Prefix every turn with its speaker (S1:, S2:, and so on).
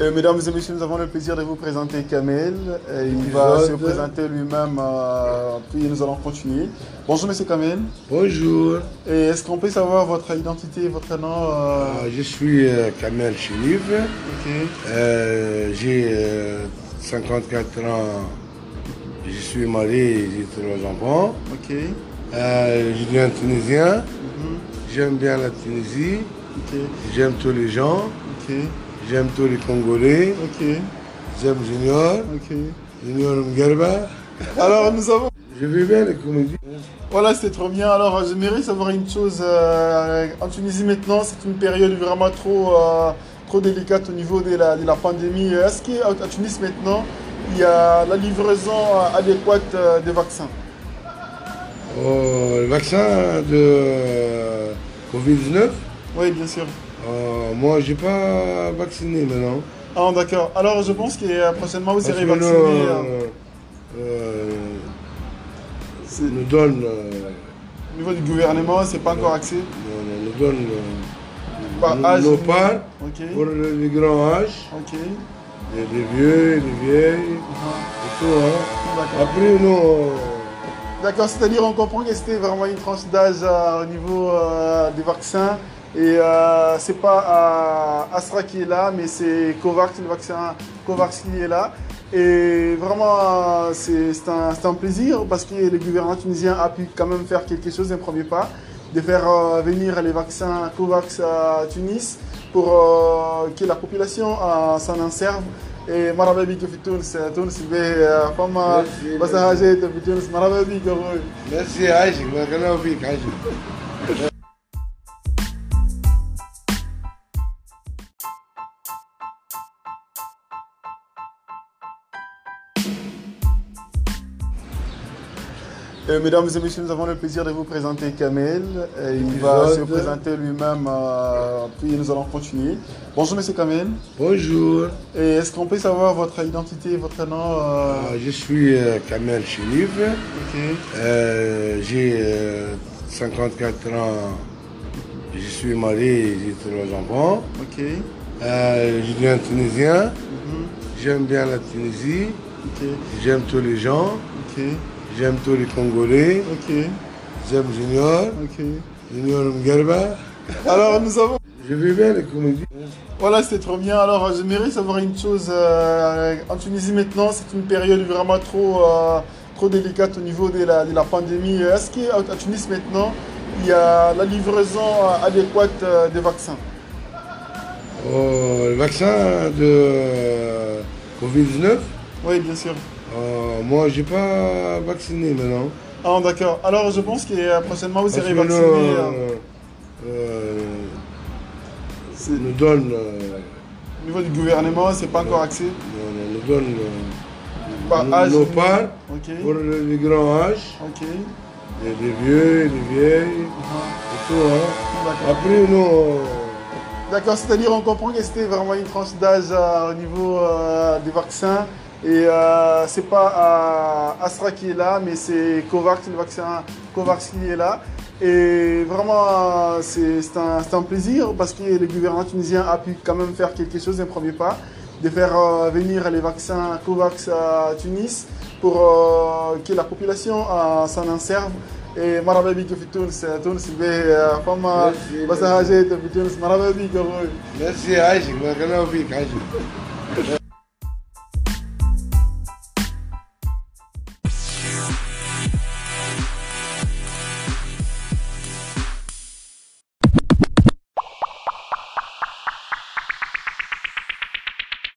S1: Euh, mesdames et messieurs, nous avons le plaisir de vous présenter Kamel. Euh, il va se présenter lui-même, euh, puis nous allons continuer. Bonjour Monsieur Kamel.
S2: Bonjour.
S1: Et est-ce qu'on peut savoir votre identité, votre nom
S2: Ah, Je suis euh, Kamel. Euh, j'ai euh, 54 ans. Je suis marié, j'ai trois enfants.
S1: Ok.
S2: Euh, je suis un Tunisien.
S1: Mhm.
S2: J'aime bien la Tunisie.
S1: Ok.
S2: J'aime tous les gens. J'aime tous les Congolais.
S1: Ok.
S2: J'aime Junior.
S1: Ok.
S2: Junior Mgerba.
S1: Alors nous avons.
S2: Je vis bien les comédies.
S1: Voilà, c'était trop bien. Alors j'aimerais savoir une chose. euh, en Tunisie maintenant, c'est une période vraiment trop, euh, trop délicate au niveau de la, de la pandémie. Est-ce qu'à Tunis maintenant, il y a la livraison euh, adéquate des vaccins?
S2: Oh, le vaccin de euh, Covid-19.
S1: Oui, bien sûr.
S2: Euh, moi, j'ai pas vacciné maintenant.
S1: Ah, d'accord. Alors, je pense que prochainement, vous
S2: Parce
S1: serez vacciné.
S2: nous,
S1: euh,
S2: euh, nous donne,
S1: Au niveau du gouvernement, c'est pas encore axé.
S2: nous, nous donne
S1: Par âge,
S2: nos parts pour les, grands âges,
S1: Ok.
S2: les, les vieux, les vieilles,
S1: Ah,
S2: et tout. Hein. Après, nous,
S1: D'accord, c'est-à-dire on comprend que c'était vraiment une tranche d'âge euh, au niveau euh, des vaccins. Et euh, c'est pas euh, Astra qui est là, mais c'est Covax, le vaccin Covax qui est là. Et vraiment, euh, c'est c'est un, c'est un plaisir parce que le gouvernement tunisien a pu quand même faire quelque chose, un premier pas, de faire euh, venir les vaccins Covax à Tunis pour euh, que la population euh, s'en en serve. Et مرحبا بك في تونس تونس به فما
S2: Merci.
S1: بس حاجات في تونس مرحبا بك أخوي.
S2: merci, عايشك بارك الله فيك عايشك.
S1: Euh, mesdames et messieurs, nous avons le plaisir de vous présenter Kamel. Euh, il va se présenter lui-même, euh, puis nous allons continuer. Bonjour Monsieur Kamel.
S2: Bonjour.
S1: Et est-ce qu'on peut savoir votre identité, votre nom euh,
S2: Ah, je suis Kamel. Euh, j'ai euh, 54 ans. Je suis marié, j'ai trois enfants.
S1: Ok.
S2: Euh, je suis un Tunisien.
S1: Mhm.
S2: J'aime bien la Tunisie. J'aime tous les gens. J'aime tous les Congolais.
S1: Ok.
S2: J'aime Junior.
S1: Ok.
S2: Junior Mgerba.
S1: Alors nous avons.
S2: Je vis bien les comédies.
S1: Voilà, c'était trop bien. Alors, j'aimerais savoir une chose. euh, en Tunisie maintenant, c'est une période vraiment trop, euh, trop délicate au niveau de la, de la pandémie. Est-ce qu'à Tunis maintenant, il y a la livraison euh, adéquate des vaccins?
S2: Oh, le vaccin de euh, Covid-19.
S1: Oui, bien sûr.
S2: Euh, moi, j'ai pas vacciné maintenant.
S1: Ah, d'accord. Alors, je pense que prochainement, vous
S2: Parce
S1: serez
S2: que
S1: vacciné. euh,
S2: euh,
S1: c'est-
S2: nous donne,
S1: Au niveau du gouvernement, c'est pas encore axé.
S2: nous, nous donne
S1: Par
S2: nos-
S1: âge,
S2: nos
S1: nous-
S2: parts
S1: Ok.
S2: pour les, grands âges,
S1: Ok.
S2: les, les vieux, les vieilles,
S1: Ah,
S2: et tout. Hein.
S1: D'accord.
S2: Après, nous,
S1: D'accord, c'est-à-dire on comprend que c'était vraiment une tranche d'âge euh, au niveau euh, des vaccins. Et euh, c'est pas euh, Astra qui est là, mais c'est Covax, le vaccin Covax qui est là. Et vraiment, euh, c'est c'est un, c'est un plaisir parce que le gouvernement tunisien a pu quand même faire quelque chose, un premier pas, de faire euh, venir les vaccins Covax à Tunis pour euh, que la population euh, s'en en serve. Et مرحبا بك في تونس تونس به فما
S2: Merci.
S1: بس حاجات في تونس مرحبا بك أخوي.
S2: merci عايشك بارك الله فيك عايشك.